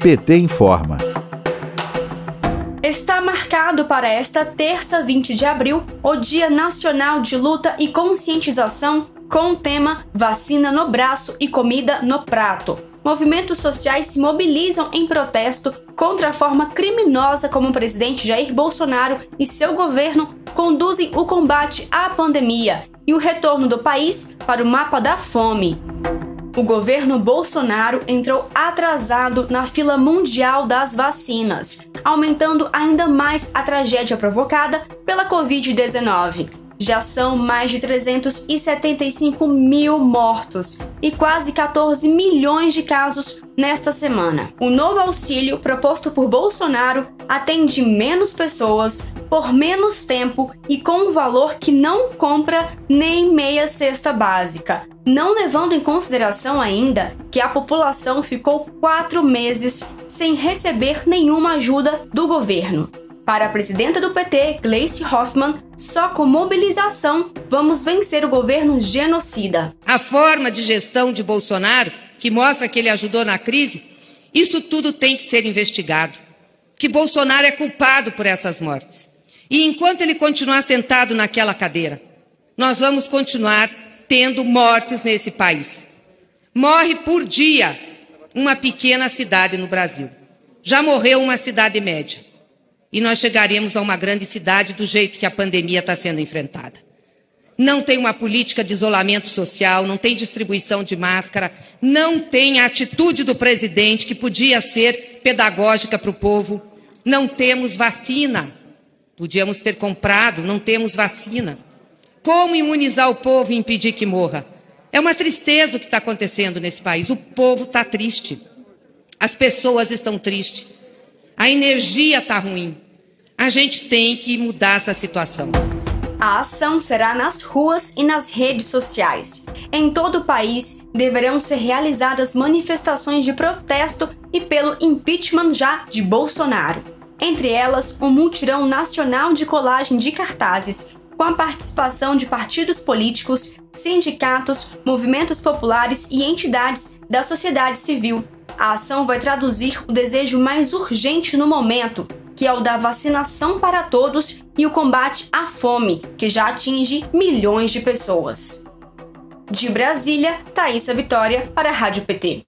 PT informa. Está marcado para esta terça, 20 de abril, o Dia Nacional de Luta e Conscientização com o tema Vacina no Braço e Comida no Prato. Movimentos sociais se mobilizam em protesto contra a forma criminosa como o presidente Jair Bolsonaro e seu governo conduzem o combate à pandemia e o retorno do país para o mapa da fome. O governo Bolsonaro entrou atrasado na fila mundial das vacinas, aumentando ainda mais a tragédia provocada pela Covid-19. Já são mais de 375 mil mortos e quase 14 milhões de casos nesta semana. O novo auxílio proposto por Bolsonaro atende menos pessoas por menos tempo e com um valor que não compra nem meia cesta básica, não levando em consideração ainda que a população ficou quatro meses sem receber nenhuma ajuda do governo. Para a presidenta do PT, Gleice Hoffmann, só com mobilização vamos vencer o governo genocida. A forma de gestão de Bolsonaro, que mostra que ele ajudou na crise, isso tudo tem que ser investigado. Que Bolsonaro é culpado por essas mortes. E enquanto ele continuar sentado naquela cadeira, nós vamos continuar tendo mortes nesse país. Morre por dia uma pequena cidade no Brasil. Já morreu uma cidade média. E nós chegaremos a uma grande cidade do jeito que a pandemia está sendo enfrentada. Não tem uma política de isolamento social, não tem distribuição de máscara, não tem a atitude do presidente que podia ser pedagógica para o povo. Não temos vacina. Podíamos ter comprado, não temos vacina. Como imunizar o povo e impedir que morra? É uma tristeza o que está acontecendo nesse país. O povo está triste. As pessoas estão tristes. A energia está ruim. A gente tem que mudar essa situação. A ação será nas ruas e nas redes sociais. Em todo o país deverão ser realizadas manifestações de protesto e pelo impeachment já de Bolsonaro entre elas um multirão nacional de colagem de cartazes, com a participação de partidos políticos, sindicatos, movimentos populares e entidades da sociedade civil. A ação vai traduzir o desejo mais urgente no momento, que é o da vacinação para todos e o combate à fome, que já atinge milhões de pessoas. De Brasília, Thaisa Vitória para a Rádio PT.